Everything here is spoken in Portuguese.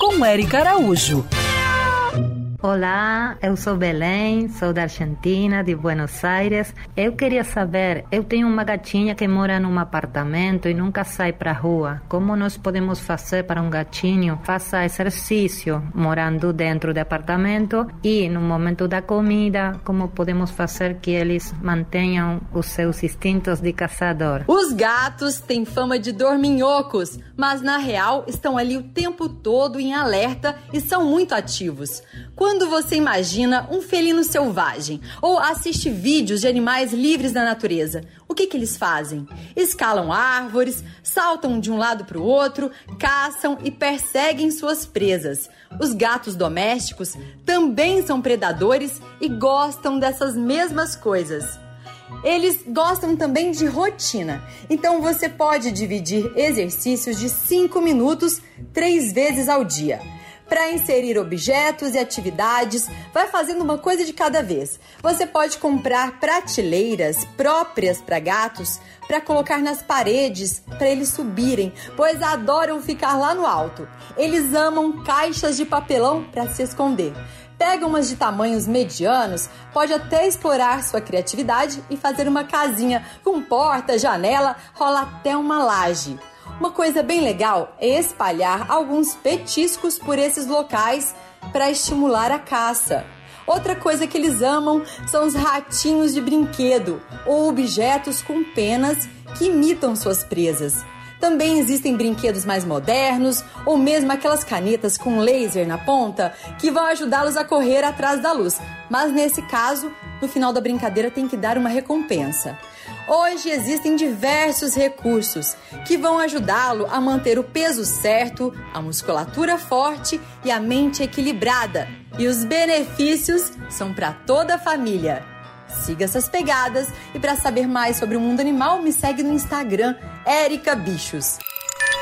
Com Eric Araújo. Olá, eu sou Belém, sou da Argentina, de Buenos Aires. Eu queria saber, eu tenho uma gatinha que mora num apartamento e nunca sai para rua. Como nós podemos fazer para um gatinho faça exercício morando dentro do apartamento e no momento da comida, como podemos fazer que eles mantenham os seus instintos de caçador? Os gatos têm fama de dorminhocos, mas na real estão ali o tempo todo em alerta e são muito ativos. Quando você imagina um felino selvagem ou assiste vídeos de animais livres na natureza, o que, que eles fazem? Escalam árvores, saltam de um lado para o outro, caçam e perseguem suas presas. Os gatos domésticos também são predadores e gostam dessas mesmas coisas. Eles gostam também de rotina, então você pode dividir exercícios de 5 minutos três vezes ao dia para inserir objetos e atividades, vai fazendo uma coisa de cada vez. Você pode comprar prateleiras próprias para gatos para colocar nas paredes para eles subirem, pois adoram ficar lá no alto. Eles amam caixas de papelão para se esconder. Pega umas de tamanhos medianos, pode até explorar sua criatividade e fazer uma casinha com porta, janela, rola até uma laje. Uma coisa bem legal é espalhar alguns petiscos por esses locais para estimular a caça. Outra coisa que eles amam são os ratinhos de brinquedo ou objetos com penas que imitam suas presas. Também existem brinquedos mais modernos ou mesmo aquelas canetas com laser na ponta que vão ajudá-los a correr atrás da luz. Mas nesse caso, no final da brincadeira tem que dar uma recompensa. Hoje existem diversos recursos que vão ajudá-lo a manter o peso certo, a musculatura forte e a mente equilibrada. E os benefícios são para toda a família. Siga essas pegadas e para saber mais sobre o mundo animal, me segue no Instagram, Erica Bichos.